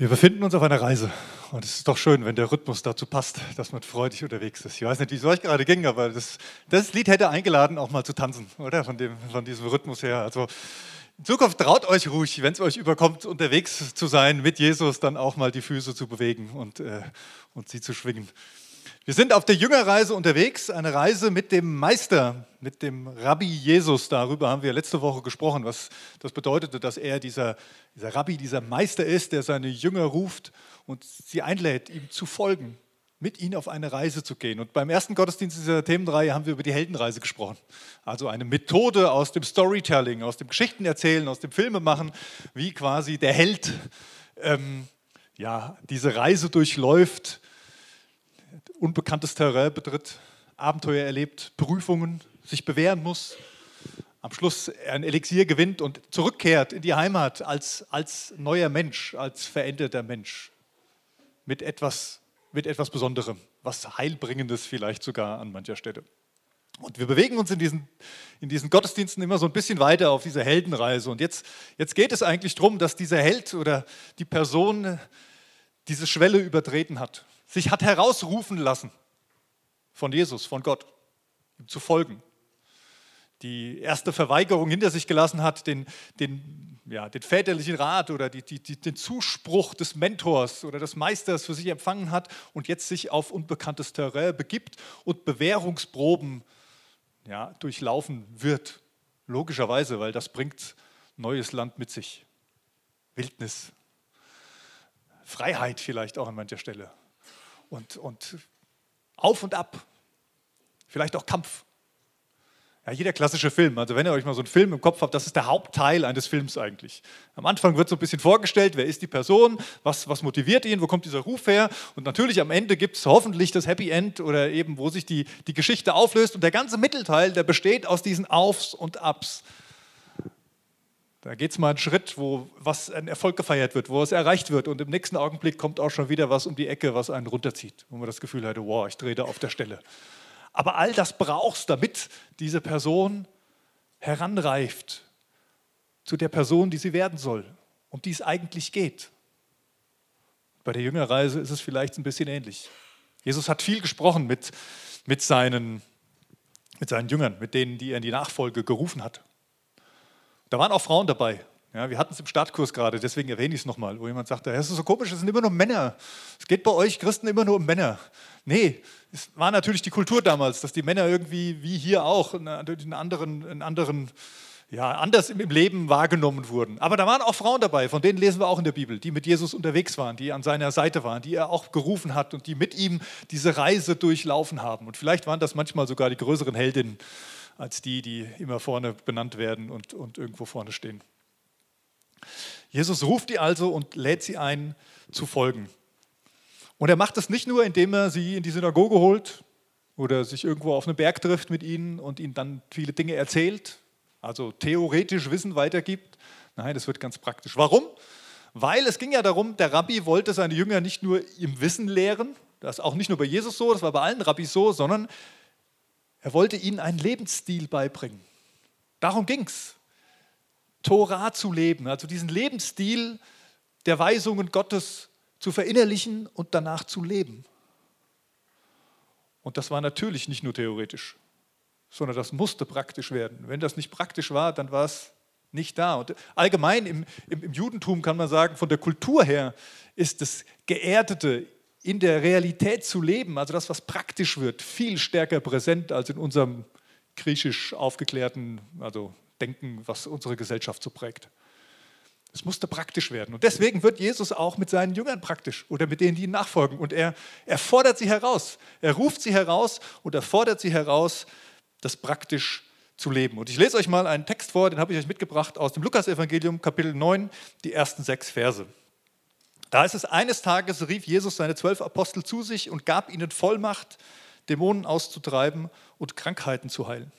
Wir befinden uns auf einer Reise und es ist doch schön, wenn der Rhythmus dazu passt, dass man freudig unterwegs ist. Ich weiß nicht, wie es euch gerade ging, aber das, das, Lied hätte eingeladen, auch mal zu tanzen, oder? Von, dem, von diesem Rhythmus her. Also in Zukunft traut euch ruhig, wenn es euch überkommt, unterwegs zu sein, mit Jesus dann auch mal die Füße zu bewegen und, äh, und sie zu schwingen. Wir sind auf der Jüngerreise unterwegs, eine Reise mit dem Meister, mit dem Rabbi Jesus. Darüber haben wir letzte Woche gesprochen, was das bedeutete, dass er dieser, dieser Rabbi, dieser Meister ist, der seine Jünger ruft und sie einlädt, ihm zu folgen, mit ihnen auf eine Reise zu gehen. Und beim ersten Gottesdienst dieser Themenreihe haben wir über die Heldenreise gesprochen. Also eine Methode aus dem Storytelling, aus dem Geschichtenerzählen, aus dem Filmemachen, wie quasi der Held ähm, ja, diese Reise durchläuft unbekanntes Terrain betritt, Abenteuer erlebt, Prüfungen, sich bewähren muss, am Schluss ein Elixier gewinnt und zurückkehrt in die Heimat als, als neuer Mensch, als veränderter Mensch, mit etwas, mit etwas Besonderem, was Heilbringendes vielleicht sogar an mancher Stelle. Und wir bewegen uns in diesen, in diesen Gottesdiensten immer so ein bisschen weiter auf dieser Heldenreise. Und jetzt, jetzt geht es eigentlich darum, dass dieser Held oder die Person diese Schwelle übertreten hat sich hat herausrufen lassen von Jesus, von Gott, ihm zu folgen. Die erste Verweigerung hinter sich gelassen hat, den, den, ja, den väterlichen Rat oder die, die, den Zuspruch des Mentors oder des Meisters für sich empfangen hat und jetzt sich auf unbekanntes Terrain begibt und Bewährungsproben ja, durchlaufen wird. Logischerweise, weil das bringt neues Land mit sich. Wildnis, Freiheit vielleicht auch an mancher Stelle und, und auf und ab, vielleicht auch Kampf. Ja, jeder klassische Film, also wenn ihr euch mal so einen Film im Kopf habt, das ist der Hauptteil eines Films eigentlich. Am Anfang wird so ein bisschen vorgestellt, wer ist die Person, was, was motiviert ihn, wo kommt dieser Ruf her und natürlich am Ende gibt es hoffentlich das Happy End oder eben, wo sich die, die Geschichte auflöst und der ganze Mittelteil, der besteht aus diesen Aufs und Abs. Da geht es mal einen Schritt, wo was ein Erfolg gefeiert wird, wo es erreicht wird und im nächsten Augenblick kommt auch schon wieder was um die Ecke, was einen runterzieht, wo man das Gefühl hatte, wow, ich drehe da auf der Stelle. Aber all das brauchst, damit diese Person heranreift zu der Person, die sie werden soll, um die es eigentlich geht. Bei der Jüngerreise ist es vielleicht ein bisschen ähnlich. Jesus hat viel gesprochen mit, mit, seinen, mit seinen Jüngern, mit denen, die er in die Nachfolge gerufen hat. Da waren auch Frauen dabei. Ja, wir hatten es im Startkurs gerade, deswegen erwähne ich es nochmal, wo jemand sagte, es ist so komisch, es sind immer nur Männer. Es geht bei euch Christen immer nur um Männer. Nee, es war natürlich die Kultur damals, dass die Männer irgendwie, wie hier auch, in anderen, in anderen ja, anders im Leben wahrgenommen wurden. Aber da waren auch Frauen dabei, von denen lesen wir auch in der Bibel, die mit Jesus unterwegs waren, die an seiner Seite waren, die er auch gerufen hat und die mit ihm diese Reise durchlaufen haben. Und vielleicht waren das manchmal sogar die größeren Heldinnen als die, die immer vorne benannt werden und, und irgendwo vorne stehen. Jesus ruft die also und lädt sie ein, zu folgen. Und er macht das nicht nur, indem er sie in die Synagoge holt oder sich irgendwo auf einen Berg trifft mit ihnen und ihnen dann viele Dinge erzählt, also theoretisch Wissen weitergibt. Nein, das wird ganz praktisch. Warum? Weil es ging ja darum, der Rabbi wollte seine Jünger nicht nur im Wissen lehren, das ist auch nicht nur bei Jesus so, das war bei allen Rabbis so, sondern er wollte ihnen einen Lebensstil beibringen. Darum ging es. Torah zu leben, also diesen Lebensstil der Weisungen Gottes zu verinnerlichen und danach zu leben. Und das war natürlich nicht nur theoretisch, sondern das musste praktisch werden. Wenn das nicht praktisch war, dann war es nicht da. Und allgemein im, im, im Judentum kann man sagen, von der Kultur her ist das geerdete, in der Realität zu leben, also das, was praktisch wird, viel stärker präsent als in unserem griechisch aufgeklärten also Denken, was unsere Gesellschaft so prägt. Es musste praktisch werden. Und deswegen wird Jesus auch mit seinen Jüngern praktisch oder mit denen, die ihm nachfolgen. Und er, er fordert sie heraus. Er ruft sie heraus und er fordert sie heraus, das praktisch zu leben. Und ich lese euch mal einen Text vor, den habe ich euch mitgebracht aus dem Lukasevangelium, Kapitel 9, die ersten sechs Verse. Da ist es, eines Tages rief Jesus seine zwölf Apostel zu sich und gab ihnen Vollmacht, Dämonen auszutreiben und Krankheiten zu heilen.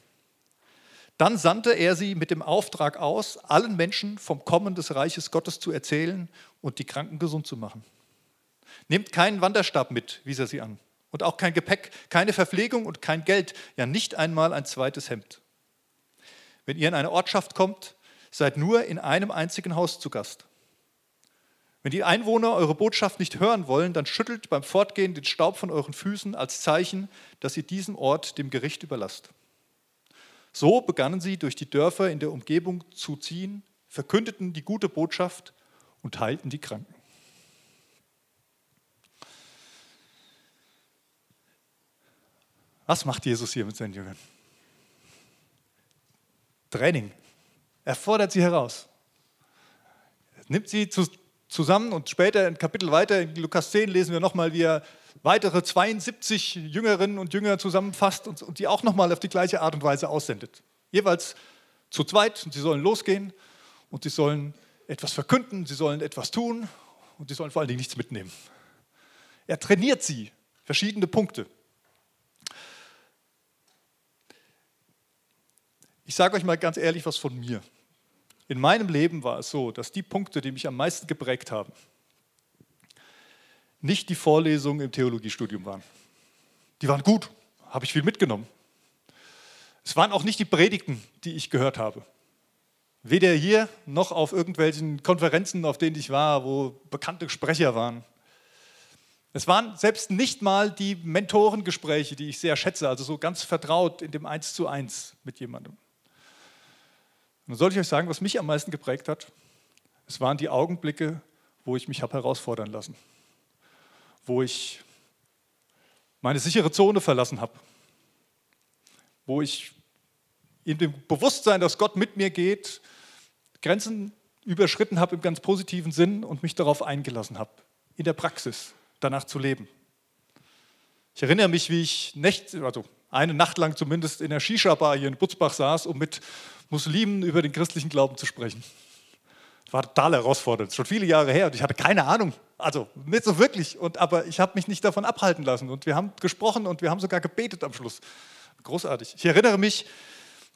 Dann sandte er sie mit dem Auftrag aus, allen Menschen vom Kommen des Reiches Gottes zu erzählen und die Kranken gesund zu machen. Nehmt keinen Wanderstab mit, wies er sie an, und auch kein Gepäck, keine Verpflegung und kein Geld, ja nicht einmal ein zweites Hemd. Wenn ihr in eine Ortschaft kommt, seid nur in einem einzigen Haus zu Gast. Wenn die Einwohner eure Botschaft nicht hören wollen, dann schüttelt beim Fortgehen den Staub von euren Füßen als Zeichen, dass ihr diesen Ort dem Gericht überlasst. So begannen sie durch die Dörfer in der Umgebung zu ziehen, verkündeten die gute Botschaft und heilten die Kranken. Was macht Jesus hier mit seinen Jüngern? Training. Er fordert sie heraus. Er nimmt sie zu, zusammen und später in Kapitel weiter, in Lukas 10, lesen wir nochmal, wie er weitere 72 Jüngerinnen und Jünger zusammenfasst und, und die auch nochmal auf die gleiche Art und Weise aussendet. Jeweils zu zweit und sie sollen losgehen und sie sollen etwas verkünden, sie sollen etwas tun und sie sollen vor allen Dingen nichts mitnehmen. Er trainiert sie, verschiedene Punkte. Ich sage euch mal ganz ehrlich was von mir. In meinem Leben war es so, dass die Punkte, die mich am meisten geprägt haben, nicht die Vorlesungen im Theologiestudium waren. Die waren gut, habe ich viel mitgenommen. Es waren auch nicht die Predigten, die ich gehört habe. Weder hier noch auf irgendwelchen Konferenzen, auf denen ich war, wo bekannte Sprecher waren. Es waren selbst nicht mal die Mentorengespräche, die ich sehr schätze, also so ganz vertraut in dem Eins zu eins mit jemandem. Und dann soll ich euch sagen, was mich am meisten geprägt hat? Es waren die Augenblicke, wo ich mich habe herausfordern lassen, wo ich meine sichere Zone verlassen habe, wo ich in dem Bewusstsein, dass Gott mit mir geht, Grenzen überschritten habe im ganz positiven Sinn und mich darauf eingelassen habe, in der Praxis danach zu leben. Ich erinnere mich, wie ich Nächt, also eine Nacht lang zumindest in der Shisha-Bar hier in Butzbach saß, um mit Muslimen über den christlichen Glauben zu sprechen. Das war total herausfordernd, schon viele Jahre her und ich hatte keine Ahnung, also nicht so wirklich, und, aber ich habe mich nicht davon abhalten lassen und wir haben gesprochen und wir haben sogar gebetet am Schluss. Großartig. Ich erinnere mich,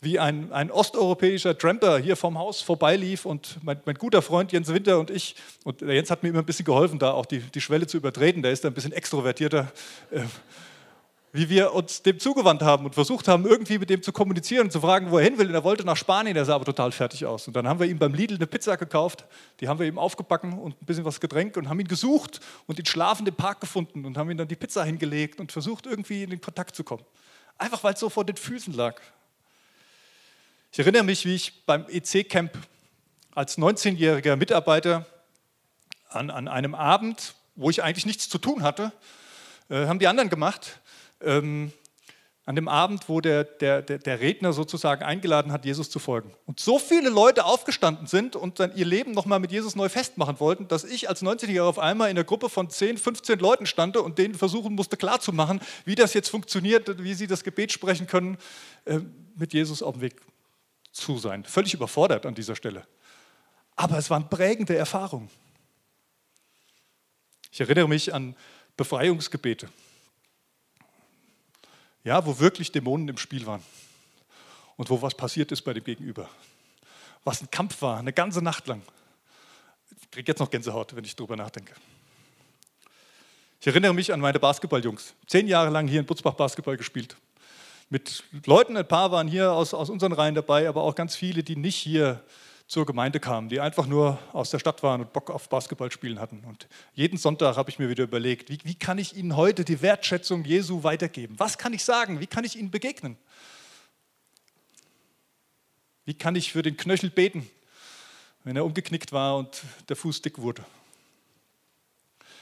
wie ein, ein osteuropäischer Tramper hier vom Haus vorbeilief und mein, mein, guter Freund Jens Winter und ich, und der Jens hat mir immer ein bisschen geholfen, da auch die, die Schwelle zu übertreten, der ist ein bisschen extrovertierter, äh, wie wir uns dem zugewandt haben und versucht haben, irgendwie mit dem zu kommunizieren und zu fragen, wo er hin will. Und er wollte nach Spanien, der sah aber total fertig aus. Und dann haben wir ihm beim Lidl eine Pizza gekauft, die haben wir ihm aufgebacken und ein bisschen was Getränk und haben ihn gesucht und ihn schlafend im Park gefunden und haben ihm dann die Pizza hingelegt und versucht, irgendwie in den Kontakt zu kommen. Einfach weil es so vor den Füßen lag. Ich erinnere mich, wie ich beim EC-Camp als 19-jähriger Mitarbeiter an, an, einem Abend, wo ich eigentlich nichts zu tun hatte, äh, haben die anderen gemacht, ähm, an dem Abend, wo der, der, der, Redner sozusagen eingeladen hat, Jesus zu folgen. Und so viele Leute aufgestanden sind und dann ihr Leben nochmal mit Jesus neu festmachen wollten, dass ich als 19-Jähriger auf einmal in einer Gruppe von 10, 15 Leuten stande und denen versuchen musste klarzumachen, wie das jetzt funktioniert, wie sie das Gebet sprechen können, äh, mit Jesus auf dem Weg zu sein. Völlig überfordert an dieser Stelle. Aber es waren prägende Erfahrungen. Ich erinnere mich an Befreiungsgebete. Ja, wo wirklich Dämonen im Spiel waren. Und wo was passiert ist bei dem Gegenüber. Was ein Kampf war, eine ganze Nacht lang. Ich kriege jetzt noch Gänsehaut, wenn ich darüber nachdenke. Ich erinnere mich an meine Basketballjungs. Zehn Jahre lang hier in Butzbach Basketball gespielt mit Leuten, ein paar waren hier aus, aus unseren Reihen dabei, aber auch ganz viele, die nicht hier zur Gemeinde kamen, die einfach nur aus der Stadt waren und Bock auf Basketballspielen hatten. Und jeden Sonntag habe ich mir wieder überlegt, wie, wie kann ich ihnen heute die Wertschätzung Jesu weitergeben? Was kann ich sagen? Wie kann ich ihnen begegnen? Wie kann ich für den Knöchel beten, wenn er umgeknickt war und der Fuß dick wurde?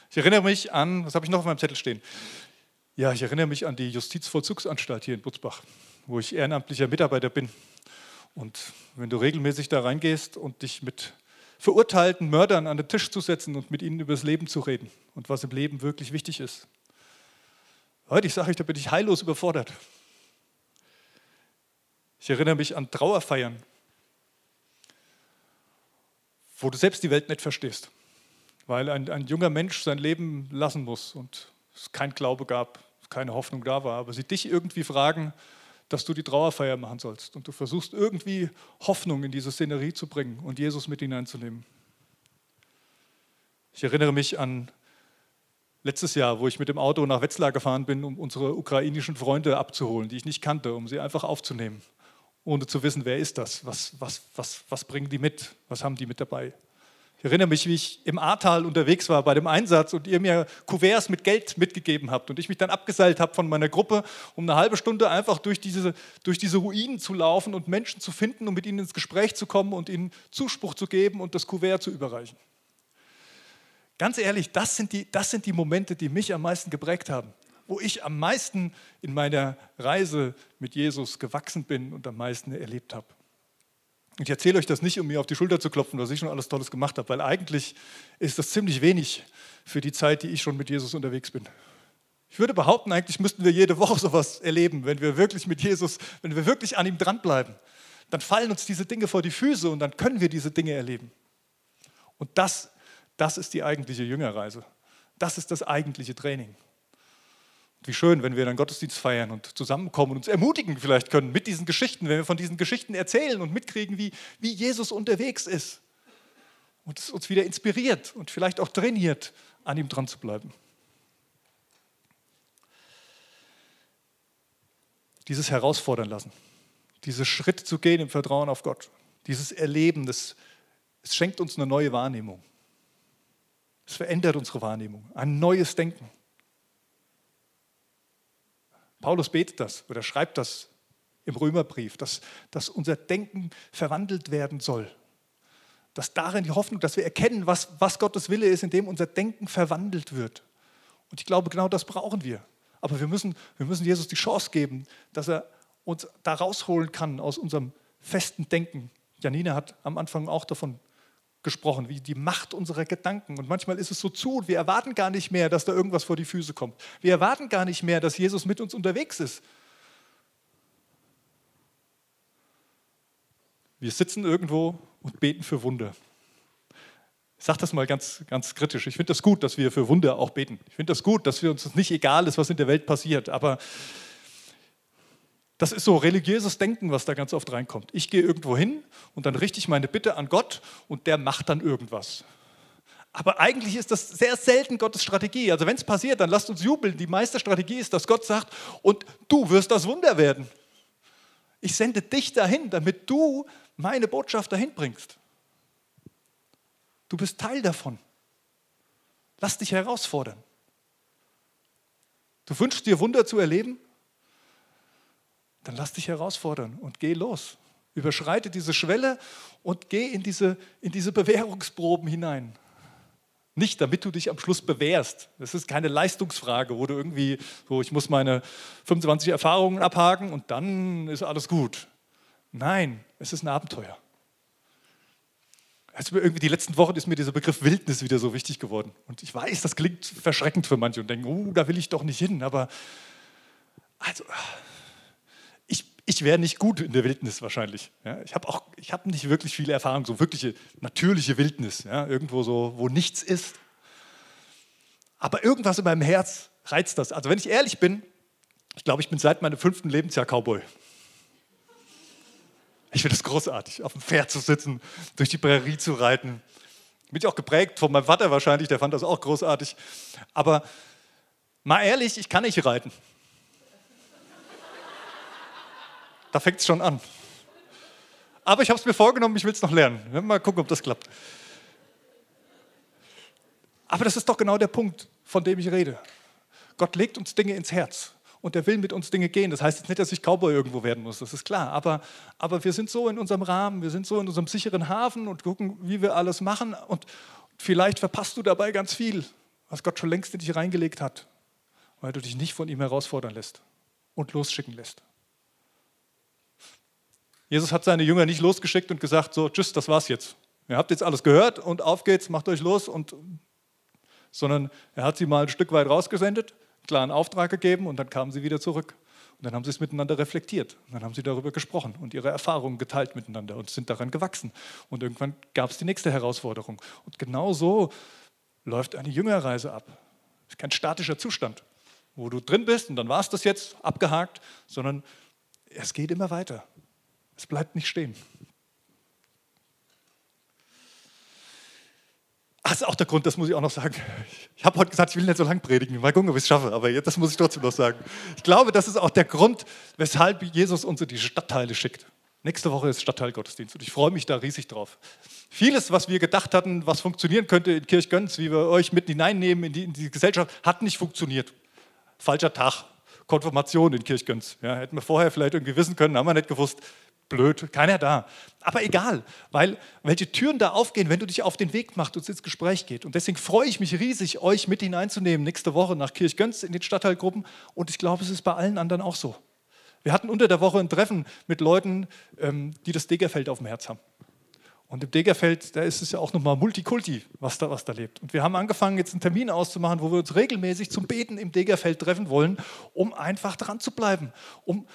Ich erinnere mich an, was habe ich noch auf meinem Zettel stehen? Ja, ich erinnere mich an die Justizvollzugsanstalt hier in Butzbach, wo ich ehrenamtlicher Mitarbeiter bin. Und wenn du regelmäßig da reingehst und dich mit verurteilten Mördern an den Tisch zu setzen und mit ihnen über das Leben zu reden und was im Leben wirklich wichtig ist. Heute, ich sage euch, da bin ich heillos überfordert. Ich erinnere mich an Trauerfeiern, wo du selbst die Welt nicht verstehst, weil ein, ein junger Mensch sein Leben lassen muss und es kein Glaube gab, keine Hoffnung da war, aber sie dich irgendwie fragen, dass du die Trauerfeier machen sollst und du versuchst irgendwie Hoffnung in diese Szenerie zu bringen und Jesus mit hineinzunehmen. Ich erinnere mich an letztes Jahr, wo ich mit dem Auto nach Wetzlar gefahren bin, um unsere ukrainischen Freunde abzuholen, die ich nicht kannte, um sie einfach aufzunehmen, ohne zu wissen, wer ist das, was, was, was, was bringen die mit, was haben die mit dabei. Ich erinnere mich, wie ich im Ahrtal unterwegs war bei dem Einsatz und ihr mir Kuverts mit Geld mitgegeben habt und ich mich dann abgeseilt habe von meiner Gruppe, um eine halbe Stunde einfach durch diese, durch diese Ruinen zu laufen und Menschen zu finden, um mit ihnen ins Gespräch zu kommen und ihnen Zuspruch zu geben und das Kuvert zu überreichen. Ganz ehrlich, das sind die, das sind die Momente, die mich am meisten geprägt haben, wo ich am meisten in meiner Reise mit Jesus gewachsen bin und am meisten erlebt habe. Ich erzähle euch das nicht, um mir auf die Schulter zu klopfen, was ich schon alles Tolles gemacht habe, weil eigentlich ist das ziemlich wenig für die Zeit, die ich schon mit Jesus unterwegs bin. Ich würde behaupten, eigentlich müssten wir jede Woche sowas erleben, wenn wir wirklich mit Jesus, wenn wir wirklich an ihm dranbleiben. Dann fallen uns diese Dinge vor die Füße und dann können wir diese Dinge erleben. Und das, das ist die eigentliche Jüngerreise. Das ist das eigentliche Training. Wie schön, wenn wir dann Gottesdienst feiern und zusammenkommen und uns ermutigen vielleicht können mit diesen Geschichten, wenn wir von diesen Geschichten erzählen und mitkriegen, wie, wie Jesus unterwegs ist. Und es uns wieder inspiriert und vielleicht auch trainiert, an ihm dran zu bleiben. Dieses Herausfordern lassen, dieses Schritt zu gehen im Vertrauen auf Gott, dieses Erleben, das, es schenkt uns eine neue Wahrnehmung. Es verändert unsere Wahrnehmung, ein neues Denken. Paulus betet das oder schreibt das im Römerbrief, dass, dass unser Denken verwandelt werden soll. Dass darin die Hoffnung, dass wir erkennen, was, was Gottes Wille ist, indem unser Denken verwandelt wird. Und ich glaube, genau das brauchen wir. Aber wir müssen, wir müssen Jesus die Chance geben, dass er uns da rausholen kann aus unserem festen Denken. Janine hat am Anfang auch davon gesprochen, wie die Macht unserer Gedanken. Und manchmal ist es so zu und wir erwarten gar nicht mehr, dass da irgendwas vor die Füße kommt. Wir erwarten gar nicht mehr, dass Jesus mit uns unterwegs ist. Wir sitzen irgendwo und beten für Wunder. Ich sage das mal ganz, ganz kritisch. Ich finde das gut, dass wir für Wunder auch beten. Ich finde das gut, dass wir uns nicht egal ist, was in der Welt passiert. Aber das ist so religiöses Denken, was da ganz oft reinkommt. Ich gehe irgendwo hin und dann richte ich meine Bitte an Gott und der macht dann irgendwas. Aber eigentlich ist das sehr selten Gottes Strategie. Also wenn es passiert, dann lasst uns jubeln. Die meiste Strategie ist, dass Gott sagt, und du wirst das Wunder werden. Ich sende dich dahin, damit du meine Botschaft dahin bringst. Du bist Teil davon. Lass dich herausfordern. Du wünschst dir Wunder zu erleben? Dann lass dich herausfordern und geh los. Überschreite diese Schwelle und geh in diese, in diese Bewährungsproben hinein. Nicht, damit du dich am Schluss bewährst. Das ist keine Leistungsfrage, wo du irgendwie, so ich muss meine 25 Erfahrungen abhaken und dann ist alles gut. Nein, es ist ein Abenteuer. Also irgendwie die letzten Wochen ist mir dieser Begriff Wildnis wieder so wichtig geworden. Und ich weiß, das klingt verschreckend für manche und denken, oh, da will ich doch nicht hin. Aber also, ich wäre nicht gut in der Wildnis wahrscheinlich. Ja, ich habe auch, ich habe nicht wirklich viele Erfahrungen, so wirkliche natürliche Wildnis, ja, irgendwo so, wo nichts ist. Aber irgendwas in meinem Herz reizt das. Also wenn ich ehrlich bin, ich glaube, ich bin seit meinem fünften Lebensjahr Cowboy. Ich finde es großartig, auf dem Pferd zu sitzen, durch die Prärie zu reiten. Bin ich auch geprägt von meinem Vater wahrscheinlich, der fand das auch großartig. Aber mal ehrlich, ich kann nicht reiten. Da fängt es schon an. Aber ich habe es mir vorgenommen, ich will es noch lernen. Mal gucken, ob das klappt. Aber das ist doch genau der Punkt, von dem ich rede. Gott legt uns Dinge ins Herz und er will mit uns Dinge gehen. Das heißt jetzt nicht, dass ich Cowboy irgendwo werden muss, das ist klar. Aber, aber wir sind so in unserem Rahmen, wir sind so in unserem sicheren Hafen und gucken, wie wir alles machen. Und vielleicht verpasst du dabei ganz viel, was Gott schon längst in dich reingelegt hat, weil du dich nicht von ihm herausfordern lässt und losschicken lässt. Jesus hat seine Jünger nicht losgeschickt und gesagt, so, tschüss, das war's jetzt. Ihr habt jetzt alles gehört und auf geht's, macht euch los. Und, sondern er hat sie mal ein Stück weit rausgesendet, einen klaren Auftrag gegeben und dann kamen sie wieder zurück. Und dann haben sie es miteinander reflektiert. Und dann haben sie darüber gesprochen und ihre Erfahrungen geteilt miteinander und sind daran gewachsen. Und irgendwann gab es die nächste Herausforderung. Und genau so läuft eine Jüngerreise ab. Es ist kein statischer Zustand, wo du drin bist und dann war es das jetzt, abgehakt, sondern es geht immer weiter. Es bleibt nicht stehen. Das ist auch der Grund, das muss ich auch noch sagen. Ich habe heute gesagt, ich will nicht so lange predigen. Mal gucken, ob ich es schaffe, aber das muss ich trotzdem noch sagen. Ich glaube, das ist auch der Grund, weshalb Jesus uns in die Stadtteile schickt. Nächste Woche ist Stadtteilgottesdienst und ich freue mich da riesig drauf. Vieles, was wir gedacht hatten, was funktionieren könnte in Kirchgönz, wie wir euch mit hineinnehmen in die, in die Gesellschaft, hat nicht funktioniert. Falscher Tag, Konfirmation in Kirchgönz. Ja, hätten wir vorher vielleicht irgendwie wissen können, haben wir nicht gewusst. Blöd, keiner da. Aber egal, weil welche Türen da aufgehen, wenn du dich auf den Weg machst und ins Gespräch geht. Und deswegen freue ich mich riesig, euch mit hineinzunehmen nächste Woche nach Kirchgönz in den Stadtteilgruppen. Und ich glaube, es ist bei allen anderen auch so. Wir hatten unter der Woche ein Treffen mit Leuten, ähm, die das Degerfeld auf dem Herz haben. Und im Degerfeld, da ist es ja auch nochmal Multikulti, was da, was da lebt. Und wir haben angefangen, jetzt einen Termin auszumachen, wo wir uns regelmäßig zum Beten im Degerfeld treffen wollen, um einfach dran zu bleiben, um,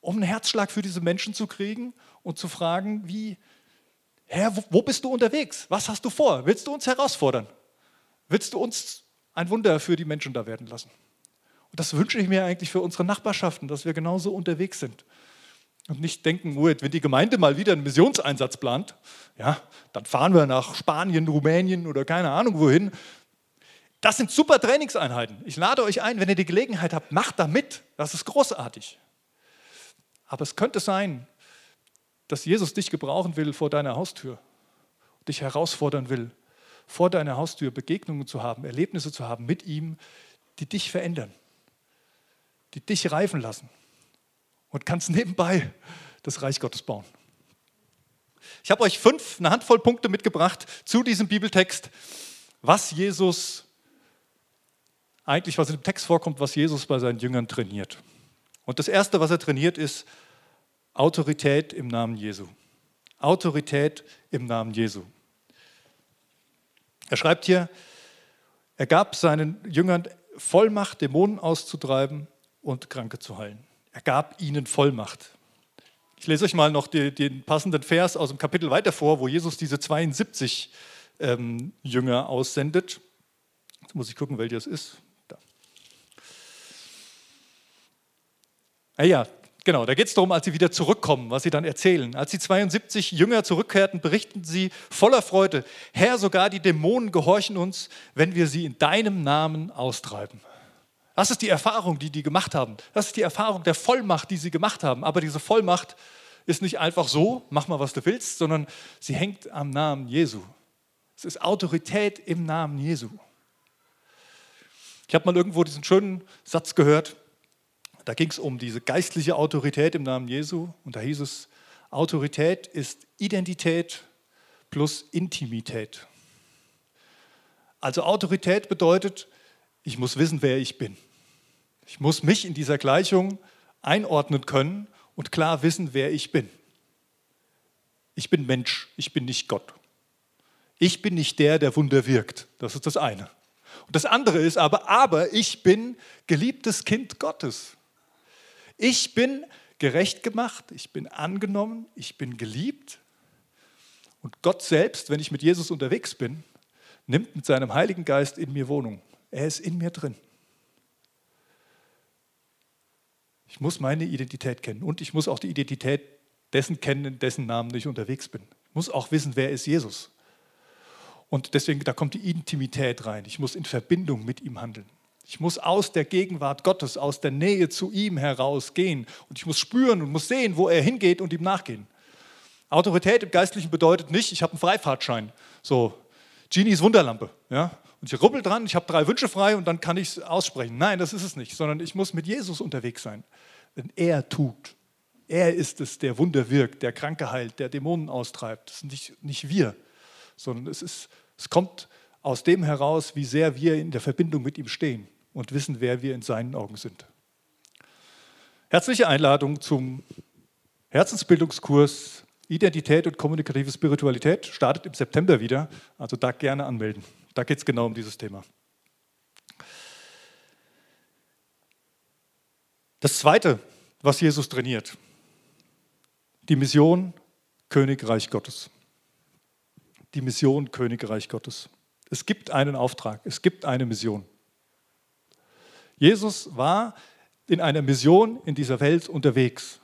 um einen Herzschlag für diese Menschen zu kriegen und zu fragen, wie, Herr, wo, bist du unterwegs? Was hast du vor? Willst du uns herausfordern? Willst du uns ein Wunder für die Menschen da werden lassen? Und das wünsche ich mir eigentlich für unsere Nachbarschaften, dass wir genauso unterwegs sind. Und nicht denken, oh, wenn die Gemeinde mal wieder einen Missionseinsatz plant, ja, dann fahren wir nach Spanien, Rumänien oder keine Ahnung wohin. Das sind super Trainingseinheiten. Ich lade euch ein, wenn ihr die Gelegenheit habt, macht da mit. Das ist großartig. Aber es könnte sein, dass Jesus dich gebrauchen will vor deiner Haustür, dich herausfordern will, vor deiner Haustür Begegnungen zu haben, Erlebnisse zu haben mit ihm, die dich verändern die dich reifen lassen und kannst nebenbei das Reich Gottes bauen. Ich habe euch fünf, eine Handvoll Punkte mitgebracht zu diesem Bibeltext, was Jesus eigentlich, was in dem Text vorkommt, was Jesus bei seinen Jüngern trainiert. Und das Erste, was er trainiert, ist Autorität im Namen Jesu. Autorität im Namen Jesu. Er schreibt hier, er gab seinen Jüngern Vollmacht, Dämonen auszutreiben und Kranke zu heilen. Er gab ihnen Vollmacht. Ich lese euch mal noch den, den passenden Vers aus dem Kapitel weiter vor, wo Jesus diese 72 ähm, Jünger aussendet. Jetzt muss ich gucken, welcher es ist. Da. Ah ja, genau, da geht es darum, als sie wieder zurückkommen, was sie dann erzählen. Als die 72 Jünger zurückkehrten, berichten sie voller Freude, Herr, sogar die Dämonen gehorchen uns, wenn wir sie in deinem Namen austreiben. Das ist die Erfahrung, die die gemacht haben. Das ist die Erfahrung der Vollmacht, die sie gemacht haben. Aber diese Vollmacht ist nicht einfach so, mach mal, was du willst, sondern sie hängt am Namen Jesu. Es ist Autorität im Namen Jesu. Ich habe mal irgendwo diesen schönen Satz gehört, da ging es um diese geistliche Autorität im Namen Jesu und da hieß es, Autorität ist Identität plus Intimität. Also Autorität bedeutet, ich muss wissen, wer ich bin. Ich muss mich in dieser Gleichung einordnen können und klar wissen, wer ich bin. Ich bin Mensch, ich bin nicht Gott. Ich bin nicht der, der Wunder wirkt. Das ist das eine. Und das andere ist aber, aber ich bin geliebtes Kind Gottes. Ich bin gerecht gemacht, ich bin angenommen, ich bin geliebt. Und Gott selbst, wenn ich mit Jesus unterwegs bin, nimmt mit seinem Heiligen Geist in mir Wohnung. Er ist in mir drin. Ich muss meine Identität kennen und ich muss auch die Identität dessen kennen, in dessen Namen ich unterwegs bin. Ich muss auch wissen, wer ist Jesus. Und deswegen, da kommt die Intimität rein. Ich muss in Verbindung mit ihm handeln. Ich muss aus der Gegenwart Gottes, aus der Nähe zu ihm herausgehen. Und ich muss spüren und muss sehen, wo er hingeht und ihm nachgehen. Autorität im Geistlichen bedeutet nicht, ich habe einen Freifahrtschein. So, Genies Wunderlampe. Ja? und ich rubbel dran, ich habe drei Wünsche frei und dann kann ich es aussprechen. Nein, das ist es nicht, sondern ich muss mit Jesus unterwegs sein. Denn er tut. Er ist es, der Wunder wirkt, der Kranke heilt, der Dämonen austreibt. Das sind nicht, nicht wir, sondern es, ist, es kommt aus dem heraus, wie sehr wir in der Verbindung mit ihm stehen und wissen, wer wir in seinen Augen sind. Herzliche Einladung zum Herzensbildungskurs Identität und kommunikative Spiritualität. Startet im September wieder, also da gerne anmelden. Da geht es genau um dieses Thema. Das Zweite, was Jesus trainiert, die Mission Königreich Gottes. Die Mission Königreich Gottes. Es gibt einen Auftrag, es gibt eine Mission. Jesus war in einer Mission in dieser Welt unterwegs.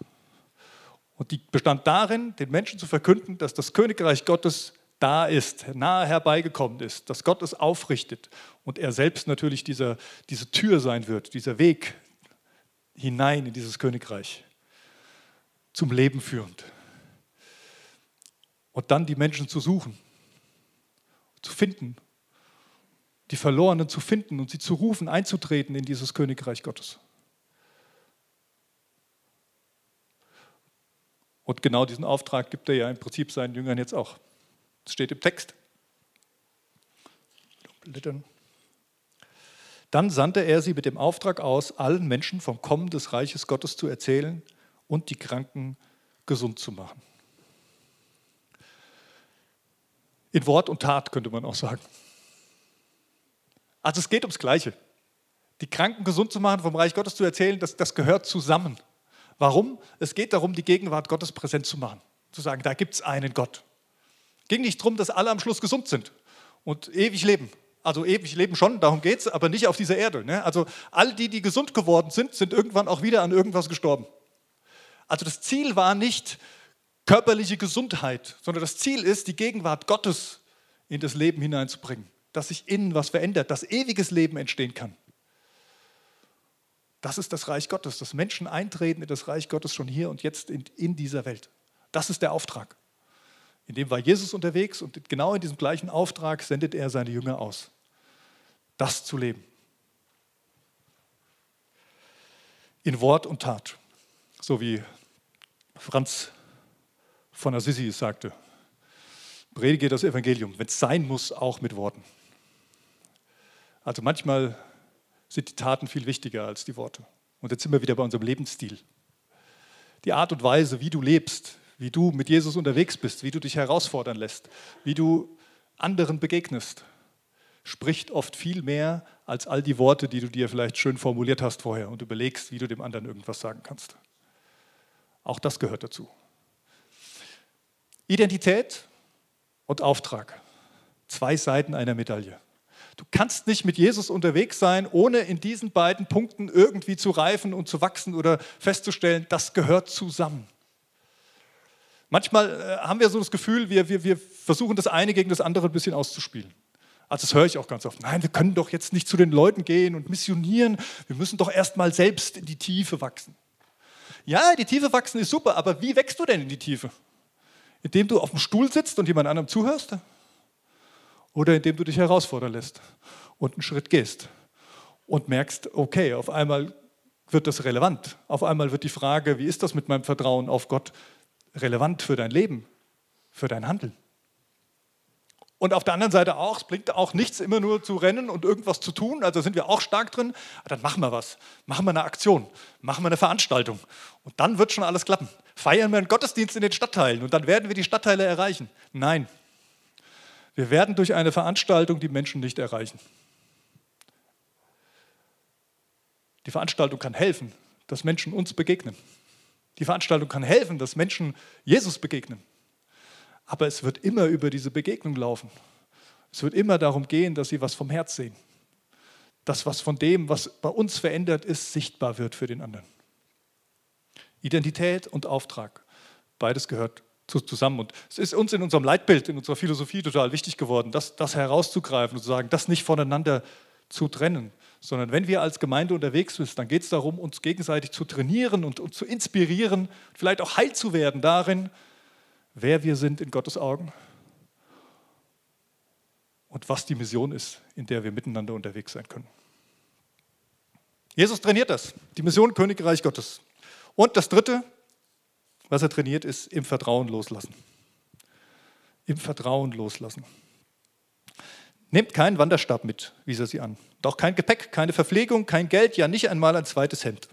Und die bestand darin, den Menschen zu verkünden, dass das Königreich Gottes da ist, nahe herbeigekommen ist, dass Gott es aufrichtet und er selbst natürlich dieser, diese Tür sein wird, dieser Weg hinein in dieses Königreich, zum Leben führend. Und dann die Menschen zu suchen, zu finden, die Verlorenen zu finden und sie zu rufen, einzutreten in dieses Königreich Gottes. Und genau diesen Auftrag gibt er ja im Prinzip seinen Jüngern jetzt auch. Das steht im Text. Dann sandte er sie mit dem Auftrag aus, allen Menschen vom Kommen des Reiches Gottes zu erzählen und die Kranken gesund zu machen. In Wort und Tat könnte man auch sagen. Also es geht ums Gleiche. Die Kranken gesund zu machen, vom Reich Gottes zu erzählen, das, das gehört zusammen. Warum? Es geht darum, die Gegenwart Gottes präsent zu machen. Zu sagen, da gibt es einen Gott. Es ging nicht darum, dass alle am Schluss gesund sind und ewig leben. Also ewig leben schon, darum geht es, aber nicht auf dieser Erde. Ne? Also all die, die gesund geworden sind, sind irgendwann auch wieder an irgendwas gestorben. Also das Ziel war nicht körperliche Gesundheit, sondern das Ziel ist, die Gegenwart Gottes in das Leben hineinzubringen, dass sich innen was verändert, dass ewiges Leben entstehen kann. Das ist das Reich Gottes, dass Menschen eintreten in das Reich Gottes schon hier und jetzt in, in dieser Welt. Das ist der Auftrag. In dem war Jesus unterwegs und genau in diesem gleichen Auftrag sendet er seine Jünger aus. Das zu leben. In Wort und Tat. So wie Franz von Assisi sagte. Predige das Evangelium, wenn es sein muss, auch mit Worten. Also manchmal sind die Taten viel wichtiger als die Worte. Und jetzt sind wir wieder bei unserem Lebensstil. Die Art und Weise, wie du lebst, wie du mit Jesus unterwegs bist, wie du dich herausfordern lässt, wie du anderen begegnest, spricht oft viel mehr als all die Worte, die du dir vielleicht schön formuliert hast vorher und überlegst, wie du dem anderen irgendwas sagen kannst. Auch das gehört dazu. Identität und Auftrag. Zwei Seiten einer Medaille. Du kannst nicht mit Jesus unterwegs sein, ohne in diesen beiden Punkten irgendwie zu reifen und zu wachsen oder festzustellen, das gehört zusammen. Manchmal äh, haben wir so das Gefühl, wir, wir, wir versuchen das eine gegen das andere ein bisschen auszuspielen. Also das höre ich auch ganz oft. Nein, wir können doch jetzt nicht zu den Leuten gehen und missionieren. Wir müssen doch erst mal selbst in die Tiefe wachsen. Ja, die Tiefe wachsen ist super, aber wie wächst du denn in die Tiefe? Indem du auf dem Stuhl sitzt und jemand anderem zuhörst? Oder indem du dich herausfordern lässt und einen Schritt gehst und merkst, okay, auf einmal wird das relevant. Auf einmal wird die Frage, wie ist das mit meinem Vertrauen auf Gott, relevant für dein Leben, für dein Handeln. Und auf der anderen Seite auch, es bringt auch nichts, immer nur zu rennen und irgendwas zu tun. Also sind wir auch stark drin. Dann machen wir was. Machen wir eine Aktion. Machen wir eine Veranstaltung. Und dann wird schon alles klappen. Feiern wir einen Gottesdienst in den Stadtteilen und dann werden wir die Stadtteile erreichen. Nein, wir werden durch eine Veranstaltung die Menschen nicht erreichen. Die Veranstaltung kann helfen, dass Menschen uns begegnen. Die Veranstaltung kann helfen, dass Menschen Jesus begegnen. Aber es wird immer über diese Begegnung laufen. Es wird immer darum gehen, dass sie was vom Herz sehen. Dass was von dem, was bei uns verändert ist, sichtbar wird für den anderen. Identität und Auftrag, beides gehört zusammen. Und es ist uns in unserem Leitbild, in unserer Philosophie total wichtig geworden, das, das herauszugreifen und zu sagen, das nicht voneinander zu trennen, sondern wenn wir als Gemeinde unterwegs sind, dann geht es darum, uns gegenseitig zu trainieren und, und zu inspirieren, vielleicht auch heil zu werden darin, wer wir sind in Gottes Augen und was die Mission ist, in der wir miteinander unterwegs sein können. Jesus trainiert das, die Mission Königreich Gottes. Und das Dritte, was er trainiert, ist im Vertrauen loslassen. Im Vertrauen loslassen. Nehmt keinen Wanderstab mit, wies er sie an. Doch kein Gepäck, keine Verpflegung, kein Geld, ja nicht einmal ein zweites Hemd.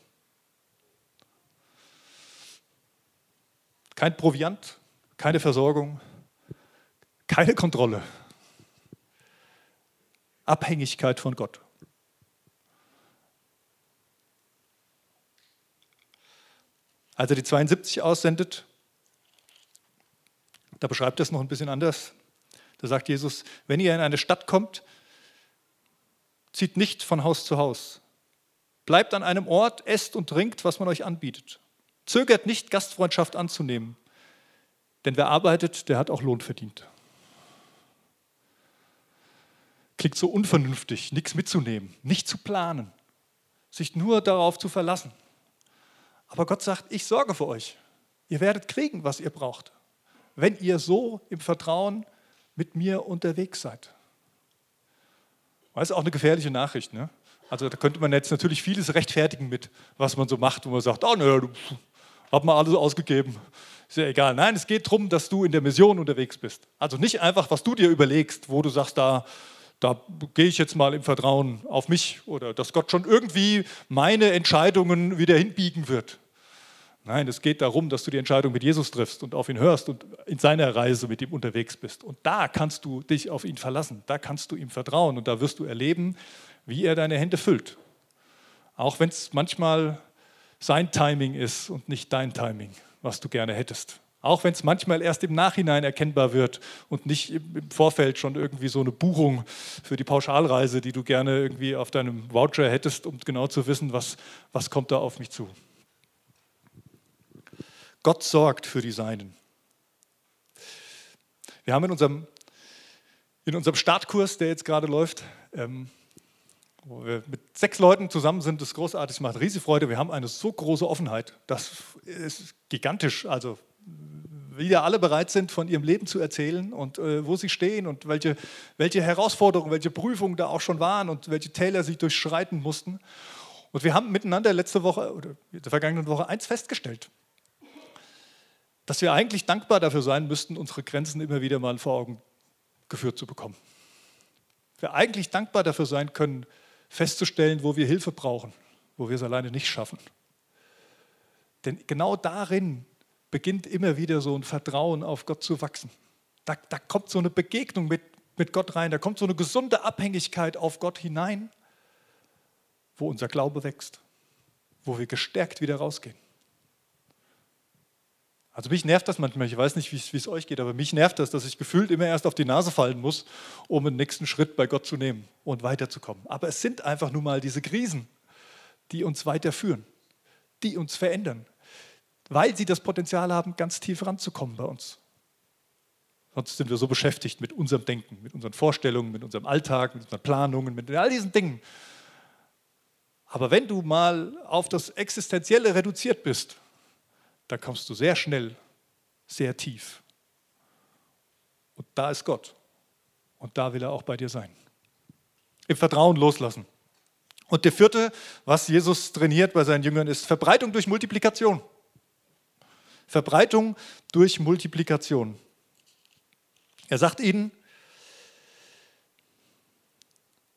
Kein Proviant, keine Versorgung, keine Kontrolle. Abhängigkeit von Gott. Als er die 72 aussendet, da beschreibt er es noch ein bisschen anders. Da sagt Jesus, wenn ihr in eine Stadt kommt, zieht nicht von Haus zu Haus. Bleibt an einem Ort, esst und trinkt, was man euch anbietet. Zögert nicht, Gastfreundschaft anzunehmen. Denn wer arbeitet, der hat auch Lohn verdient. Klingt so unvernünftig, nichts mitzunehmen, nicht zu planen, sich nur darauf zu verlassen. Aber Gott sagt, ich sorge für euch. Ihr werdet kriegen, was ihr braucht. wenn ihr so im Vertrauen mit mir unterwegs seid. Das ist auch eine gefährliche Nachricht. Ne? Also da könnte man jetzt natürlich vieles rechtfertigen mit, was man so macht, wo man sagt, oh ne, hat man alles ausgegeben, ist ja egal. Nein, es geht darum, dass du in der Mission unterwegs bist. Also nicht einfach, was du dir überlegst, wo du sagst, da, da gehe ich jetzt mal im Vertrauen auf mich oder dass Gott schon irgendwie meine Entscheidungen wieder hinbiegen wird. Nein, es geht darum, dass du die Entscheidung mit Jesus triffst und auf ihn hörst und in seiner Reise mit ihm unterwegs bist. Und da kannst du dich auf ihn verlassen, da kannst du ihm vertrauen und da wirst du erleben, wie er deine Hände füllt. Auch wenn es manchmal sein Timing ist und nicht dein Timing, was du gerne hättest. Auch wenn es manchmal erst im Nachhinein erkennbar wird und nicht im Vorfeld schon irgendwie so eine Buchung für die Pauschalreise, die du gerne irgendwie auf deinem Voucher hättest, um genau zu wissen, was, was kommt da auf mich zu. Gott sorgt für die Seinen. Wir haben in unserem, in unserem Startkurs, der jetzt gerade läuft, ähm, wo wir mit sechs Leuten zusammen sind, das ist großartig, macht riesige Freude. Wir haben eine so große Offenheit, das ist gigantisch. Also wieder alle bereit sind, von ihrem Leben zu erzählen und äh, wo sie stehen und welche, welche Herausforderungen, welche Prüfungen da auch schon waren und welche Täler sie durchschreiten mussten. Und wir haben miteinander letzte Woche oder in der vergangenen Woche eins festgestellt dass wir eigentlich dankbar dafür sein müssten, unsere Grenzen immer wieder mal vor Augen geführt zu bekommen. Wir eigentlich dankbar dafür sein können, festzustellen, wo wir Hilfe brauchen, wo wir es alleine nicht schaffen. Denn genau darin beginnt immer wieder so ein Vertrauen auf Gott zu wachsen. Da, da kommt so eine Begegnung mit, mit Gott rein, da kommt so eine gesunde Abhängigkeit auf Gott hinein, wo unser Glaube wächst, wo wir gestärkt wieder rausgehen. Also mich nervt das manchmal, ich weiß nicht, wie es euch geht, aber mich nervt das, dass ich gefühlt immer erst auf die Nase fallen muss, um den nächsten Schritt bei Gott zu nehmen und weiterzukommen. Aber es sind einfach nun mal diese Krisen, die uns weiterführen, die uns verändern, weil sie das Potenzial haben, ganz tief ranzukommen bei uns. Sonst sind wir so beschäftigt mit unserem Denken, mit unseren Vorstellungen, mit unserem Alltag, mit unseren Planungen, mit all diesen Dingen. Aber wenn du mal auf das Existenzielle reduziert bist, da kommst du sehr schnell sehr tief. Und da ist Gott. Und da will er auch bei dir sein. Im Vertrauen loslassen. Und der vierte, was Jesus trainiert bei seinen Jüngern, ist Verbreitung durch Multiplikation. Verbreitung durch Multiplikation. Er sagt ihnen,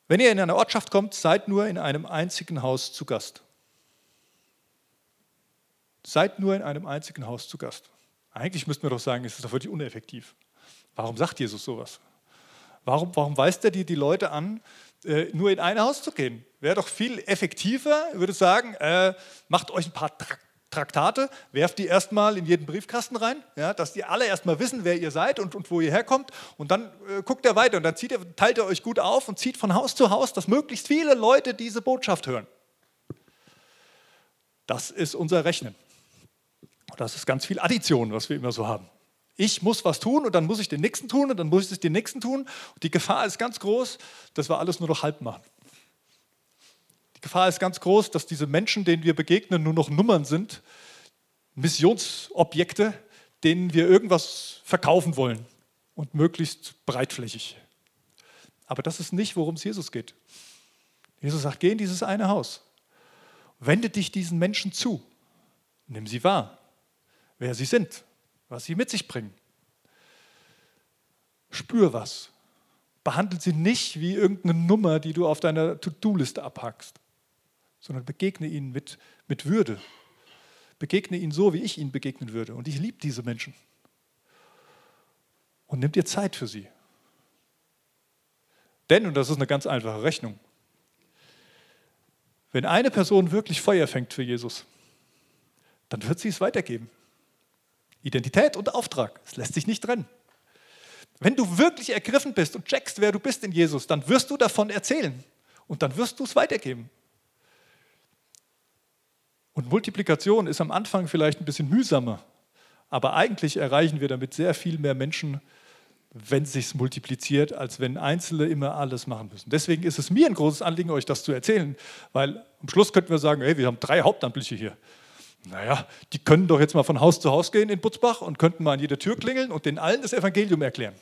wenn ihr in eine Ortschaft kommt, seid nur in einem einzigen Haus zu Gast. Seid nur in einem einzigen Haus zu Gast. Eigentlich müssten wir doch sagen, es ist doch wirklich uneffektiv. Warum sagt Jesus sowas? Warum, warum weist er die, die Leute an, äh, nur in ein Haus zu gehen? Wäre doch viel effektiver, würde sagen, äh, macht euch ein paar Trak Traktate, werft die erstmal in jeden Briefkasten rein, ja, dass die alle erstmal wissen, wer ihr seid und, und wo ihr herkommt. Und dann äh, guckt er weiter und dann er, teilt er euch gut auf und zieht von Haus zu Haus, dass möglichst viele Leute diese Botschaft hören. Das ist unser Rechnen. Das ist ganz viel Addition, was wir immer so haben. Ich muss was tun und dann muss ich den Nächsten tun und dann muss ich den Nächsten tun. Und die Gefahr ist ganz groß, dass wir alles nur noch halb machen. Die Gefahr ist ganz groß, dass diese Menschen, denen wir begegnen, nur noch Nummern sind, Missionsobjekte, denen wir irgendwas verkaufen wollen und möglichst breitflächig. Aber das ist nicht, worum es Jesus geht. Jesus sagt, geh in dieses eine Haus, wende dich diesen Menschen zu, nimm sie wahr, wer sie sind, was sie mit sich bringen. Spür was. Behandle sie nicht wie irgendeine Nummer, die du auf deiner To-Do-Liste abhackst, sondern begegne ihnen mit, mit Würde. Begegne ihnen so, wie ich ihnen begegnen würde. Und ich liebe diese Menschen. Und nimm dir Zeit für sie. Denn, und das ist eine ganz einfache Rechnung, wenn eine Person wirklich Feuer fängt für Jesus, dann wird sie es weitergeben. Identität und Auftrag. Es lässt sich nicht trennen. Wenn du wirklich ergriffen bist und checkst, wer du bist in Jesus, dann wirst du davon erzählen und dann wirst du es weitergeben. Und Multiplikation ist am Anfang vielleicht ein bisschen mühsamer, aber eigentlich erreichen wir damit sehr viel mehr Menschen, wenn es sich multipliziert, als wenn Einzelne immer alles machen müssen. Deswegen ist es mir ein großes Anliegen, euch das zu erzählen, weil am Schluss könnten wir sagen, hey, wir haben drei Hauptamtliche hier. Naja, die können doch jetzt mal von Haus zu Haus gehen in Butzbach und könnten mal an jeder Tür klingeln und den allen das Evangelium erklären.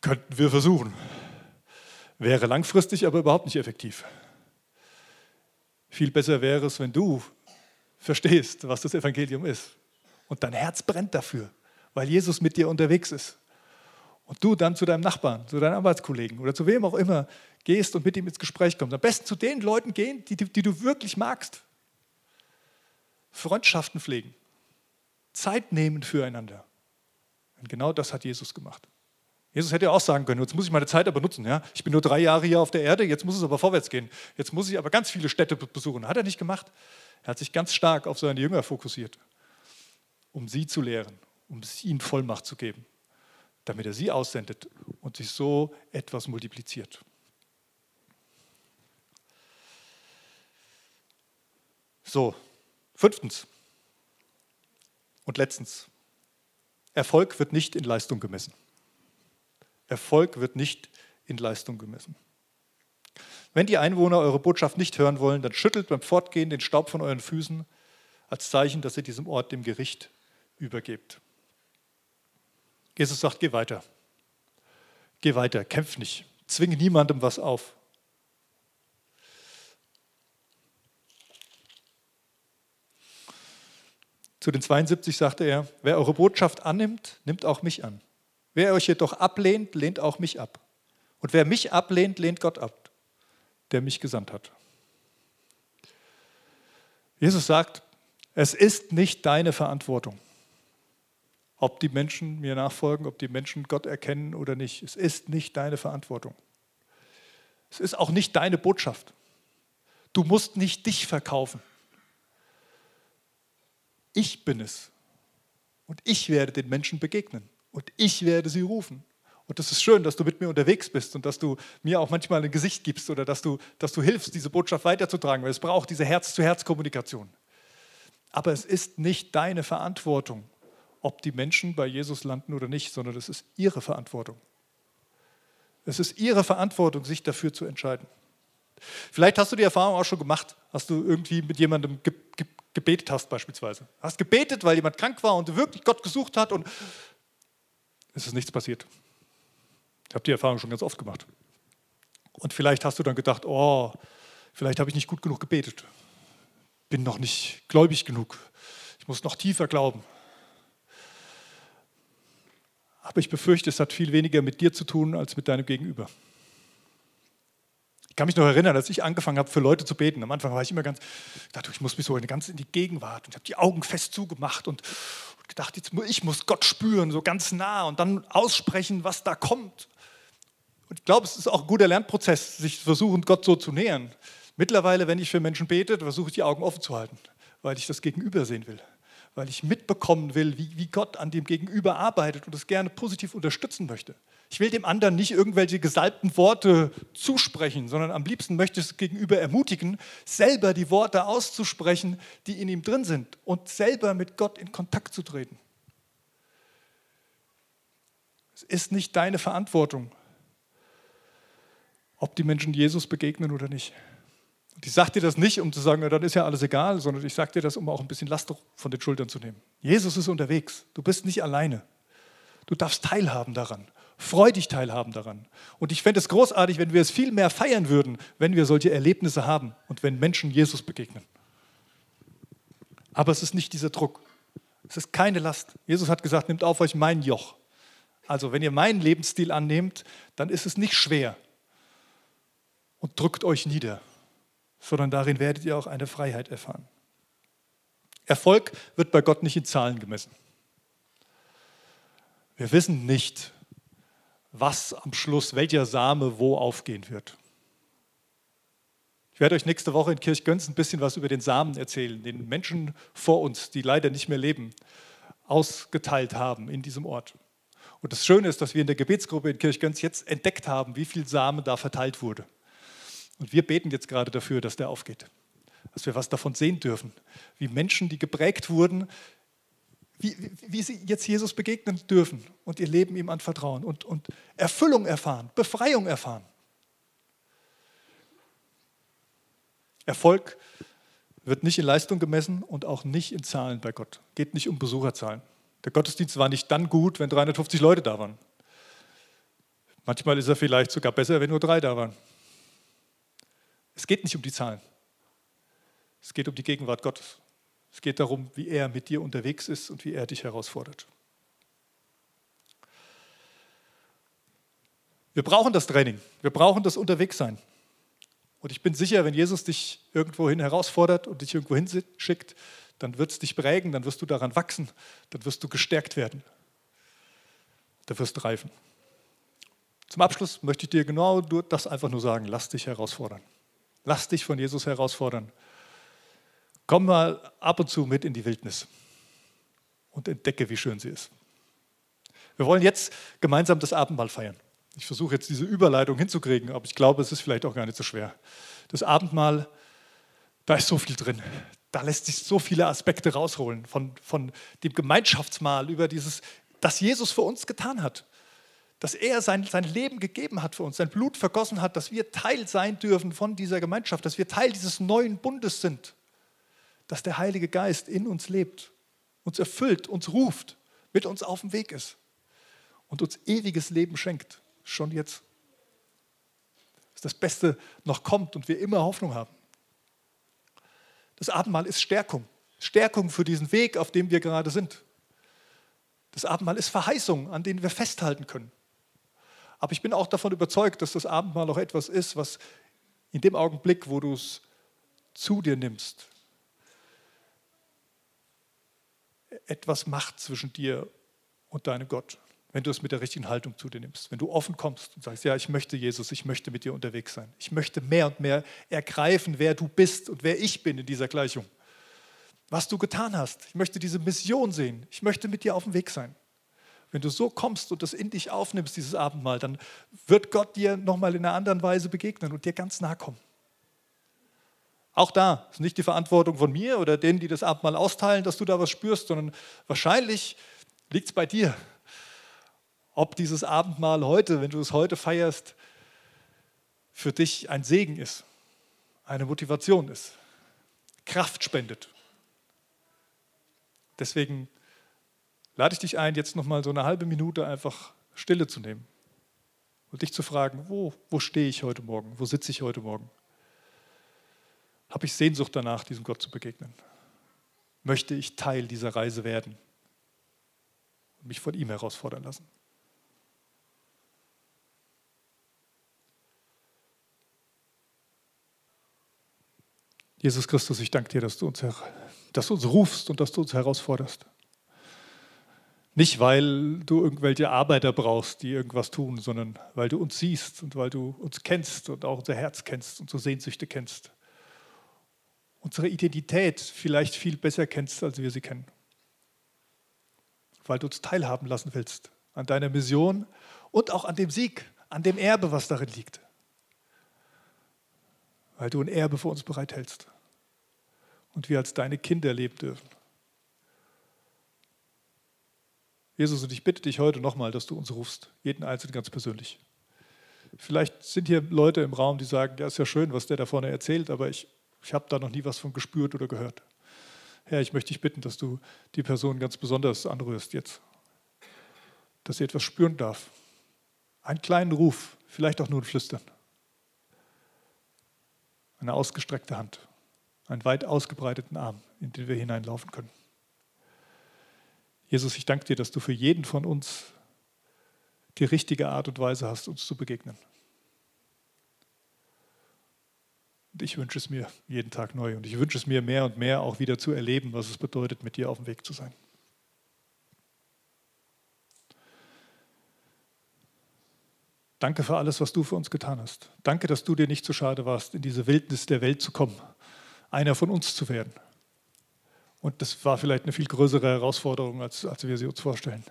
Könnten wir versuchen. Wäre langfristig aber überhaupt nicht effektiv. Viel besser wäre es, wenn du verstehst, was das Evangelium ist und dein Herz brennt dafür, weil Jesus mit dir unterwegs ist. Und du dann zu deinem Nachbarn, zu deinen Arbeitskollegen oder zu wem auch immer gehst und mit ihm ins Gespräch kommst. Am besten zu den Leuten gehen, die, die du wirklich magst. Freundschaften pflegen, Zeit nehmen füreinander. Und genau das hat Jesus gemacht. Jesus hätte ja auch sagen können, jetzt muss ich meine Zeit aber nutzen. Ja? Ich bin nur drei Jahre hier auf der Erde, jetzt muss es aber vorwärts gehen. Jetzt muss ich aber ganz viele Städte besuchen. Hat er nicht gemacht. Er hat sich ganz stark auf seine Jünger fokussiert, um sie zu lehren, um ihnen Vollmacht zu geben, damit er sie aussendet und sich so etwas multipliziert. So, fünftens und letztens. Erfolg wird nicht in Leistung gemessen. Erfolg wird nicht in Leistung gemessen. Wenn die Einwohner eure Botschaft nicht hören wollen, dann schüttelt beim Fortgehen den Staub von euren Füßen als Zeichen, dass ihr diesem Ort dem Gericht übergebt. Jesus sagt, geh weiter. Geh weiter, kämpf nicht. Zwinge niemandem was auf. Zu den 72 sagte er, wer eure Botschaft annimmt, nimmt auch mich an. Wer euch jedoch ablehnt, lehnt auch mich ab. Und wer mich ablehnt, lehnt Gott ab, der mich gesandt hat. Jesus sagt, es ist nicht deine Verantwortung, ob die Menschen mir nachfolgen, ob die Menschen Gott erkennen oder nicht. Es ist nicht deine Verantwortung. Es ist auch nicht deine Botschaft. Du musst nicht dich verkaufen. Ich bin es. Und ich werde den Menschen begegnen und ich werde sie rufen. Und das ist schön, dass du mit mir unterwegs bist und dass du mir auch manchmal ein Gesicht gibst oder dass du, dass du hilfst, diese Botschaft weiterzutragen, weil es braucht diese Herz-zu-Herz-Kommunikation. Aber es ist nicht deine Verantwortung, ob die Menschen bei Jesus landen oder nicht, sondern es ist ihre Verantwortung. Es ist ihre Verantwortung, sich dafür zu entscheiden. Vielleicht hast du die Erfahrung auch schon gemacht, hast du irgendwie mit jemandem ge ge gebetet hast beispielsweise. Hast gebetet, weil jemand krank war und wirklich Gott gesucht hat und es ist nichts passiert. Ich habe die Erfahrung schon ganz oft gemacht. Und vielleicht hast du dann gedacht, oh, vielleicht habe ich nicht gut genug gebetet. Bin noch nicht gläubig genug. Ich muss noch tiefer glauben. Aber ich befürchte, es hat viel weniger mit dir zu tun als mit deinem Gegenüber. Ich kann mich noch erinnern, als ich angefangen habe, für Leute zu beten. Am Anfang war ich immer ganz, dachte, ich muss mich so ganz in die Gegenwart und habe die Augen fest zugemacht und, gedacht, jetzt, ich muss Gott spüren, so ganz nah und dann aussprechen, was da kommt. Und ich glaube, es ist auch ein guter Lernprozess, sich versuchen, Gott so zu nähern. Mittlerweile, wenn ich für Menschen bete, versuche ich die Augen offen zu halten, weil ich das Gegenüber sehen will, weil ich mitbekommen will, wie, wie Gott an dem Gegenüber arbeitet und es gerne positiv unterstützen möchte. Ich will dem anderen nicht irgendwelche gesalbten Worte zusprechen, sondern am liebsten möchte ich es gegenüber ermutigen, selber die Worte auszusprechen, die in ihm drin sind und selber mit Gott in Kontakt zu treten. Es ist nicht deine Verantwortung, ob die Menschen Jesus begegnen oder nicht. Und ich sage dir das nicht, um zu sagen, ja, dann ist ja alles egal, sondern ich sage dir das, um auch ein bisschen Last von den Schultern zu nehmen. Jesus ist unterwegs. Du bist nicht alleine. Du darfst teilhaben daran freudig teilhaben daran. Und ich fände es großartig, wenn wir es viel mehr feiern würden, wenn wir solche Erlebnisse haben und wenn Menschen Jesus begegnen. Aber es ist nicht dieser Druck. Es ist keine Last. Jesus hat gesagt, nehmt auf euch mein Joch. Also wenn ihr meinen Lebensstil annehmt, dann ist es nicht schwer und drückt euch nieder, sondern darin werdet ihr auch eine Freiheit erfahren. Erfolg wird bei Gott nicht in Zahlen gemessen. Wir wissen nicht, was am Schluss, welcher Same wo aufgehen wird. Ich werde euch nächste Woche in Kirchgönz ein bisschen was über den Samen erzählen, den Menschen vor uns, die leider nicht mehr leben, ausgeteilt haben in diesem Ort. Und das Schöne ist, dass wir in der Gebetsgruppe in Kirchgönz jetzt entdeckt haben, wie viel Samen da verteilt wurde. Und wir beten jetzt gerade dafür, dass der aufgeht, dass wir was davon sehen dürfen, wie Menschen, die geprägt wurden, wie, wie, sie jetzt Jesus begegnen dürfen und ihr Leben ihm anvertrauen und, und Erfüllung erfahren, Befreiung erfahren. Erfolg wird nicht in Leistung gemessen und auch nicht in Zahlen bei Gott. Geht nicht um Besucherzahlen. Der Gottesdienst war nicht dann gut, wenn 350 Leute da waren. Manchmal ist er vielleicht sogar besser, wenn nur drei da waren. Es geht nicht um die Zahlen. Es geht um die Gegenwart Gottes. Es geht darum, wie er mit dir unterwegs ist und wie er dich herausfordert. Wir brauchen das Training. Wir brauchen das Unterwegssein. Und ich bin sicher, wenn Jesus dich irgendwohin herausfordert und dich irgendwohin schickt, dann wird es dich prägen, dann wirst du daran wachsen, dann wirst du gestärkt werden. Da wirst du reifen. Zum Abschluss möchte ich dir genau das einfach nur sagen. Lass dich herausfordern. Lass dich von Jesus herausfordern. Komm mal ab und zu mit in die Wildnis und entdecke, wie schön sie ist. Wir wollen jetzt gemeinsam das Abendmahl feiern. Ich versuche jetzt diese Überleitung hinzukriegen, aber ich glaube, es ist vielleicht auch gar nicht so schwer. Das Abendmahl, da ist so viel drin. Da lässt sich so viele Aspekte rausholen von, von dem Gemeinschaftsmahl über dieses, das Jesus für uns getan hat dass er sein, sein Leben gegeben hat für uns, sein Blut vergossen hat, dass wir Teil sein dürfen von dieser Gemeinschaft, dass wir Teil dieses neuen Bundes sind, dass der Heilige Geist in uns lebt, uns erfüllt, uns ruft, mit uns auf dem Weg ist und uns ewiges Leben schenkt, schon jetzt. Dass das Beste noch kommt und wir immer Hoffnung haben. Das Abendmahl ist Stärkung, Stärkung für diesen Weg, auf dem wir gerade sind. Das Abendmahl ist Verheißung, an denen wir festhalten können. Aber ich bin auch davon überzeugt, dass das Abendmahl auch etwas ist, was in dem Augenblick, wo du es zu dir nimmst, etwas macht zwischen dir und deinem Gott, wenn du es mit der richtigen Haltung zu dir nimmst. Wenn du offen kommst und sagst, ja, ich möchte Jesus, ich möchte mit dir unterwegs sein. Ich möchte mehr und mehr ergreifen, wer du bist und wer ich bin in dieser Gleichung. Was du getan hast. Ich möchte diese Mission sehen. Ich möchte mit dir auf dem Weg sein. Wenn du so kommst und das in dich aufnimmst, dieses Abendmahl, dann wird Gott dir nochmal in einer anderen Weise begegnen und dir ganz nahe kommen. Auch da ist nicht die Verantwortung von mir oder denen, die das Abendmahl austeilen, dass du da was spürst, sondern wahrscheinlich liegt es bei dir, ob dieses Abendmahl heute, wenn du es heute feierst, für dich ein Segen ist, eine Motivation ist, Kraft spendet. Deswegen lade ich dich ein, jetzt nochmal so eine halbe Minute einfach Stille zu nehmen und dich zu fragen, wo, wo stehe ich heute Morgen, wo sitze ich heute Morgen? Habe ich Sehnsucht danach, diesem Gott zu begegnen? Möchte ich Teil dieser Reise werden und mich von ihm herausfordern lassen? Jesus Christus, ich danke dir, dass du uns, dass du uns rufst und dass du uns herausforderst. Nicht, weil du irgendwelche Arbeiter brauchst, die irgendwas tun, sondern weil du uns siehst und weil du uns kennst und auch unser Herz kennst, unsere Sehnsüchte kennst. Unsere Identität vielleicht viel besser kennst, als wir sie kennen. Weil du uns teilhaben lassen willst an deiner Mission und auch an dem Sieg, an dem Erbe, was darin liegt. Weil du ein Erbe für uns bereithältst und wir als deine Kinder leben dürfen. Jesus, und ich bitte dich heute nochmal, dass du uns rufst, jeden Einzelnen ganz persönlich. Vielleicht sind hier Leute im Raum, die sagen, ja, ist ja schön, was der da vorne erzählt, aber ich, ich habe da noch nie was von gespürt oder gehört. Herr, ich möchte dich bitten, dass du die Person ganz besonders anrührst jetzt, dass sie etwas spüren darf. Einen kleinen Ruf, vielleicht auch nur ein Flüstern. Eine ausgestreckte Hand, einen weit ausgebreiteten Arm, in den wir hineinlaufen können. Jesus, ich danke dir, dass du für jeden von uns die richtige Art und Weise hast, uns zu begegnen. Und ich wünsche es mir jeden Tag neu und ich wünsche es mir mehr und mehr auch wieder zu erleben, was es bedeutet, mit dir auf dem Weg zu sein. Danke für alles, was du für uns getan hast. Danke, dass du dir nicht zu schade warst, in diese Wildnis der Welt zu kommen, einer von uns zu werden. Und das war vielleicht eine viel größere Herausforderung, als, als wir sie uns vorstellen.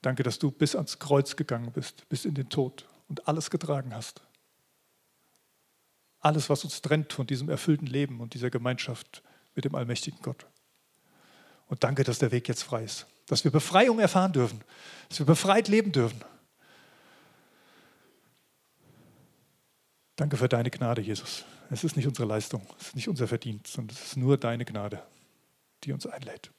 Danke, dass du bis ans Kreuz gegangen bist, bis in den Tod und alles getragen hast. Alles, was uns trennt von diesem erfüllten Leben und dieser Gemeinschaft mit dem allmächtigen Gott. Und danke, dass der Weg jetzt frei ist, dass wir Befreiung erfahren dürfen, dass wir befreit leben dürfen. Danke für deine Gnade, Jesus. Es ist nicht unsere Leistung, es ist nicht unser Verdienst, sondern es ist nur deine Gnade, die uns einlädt.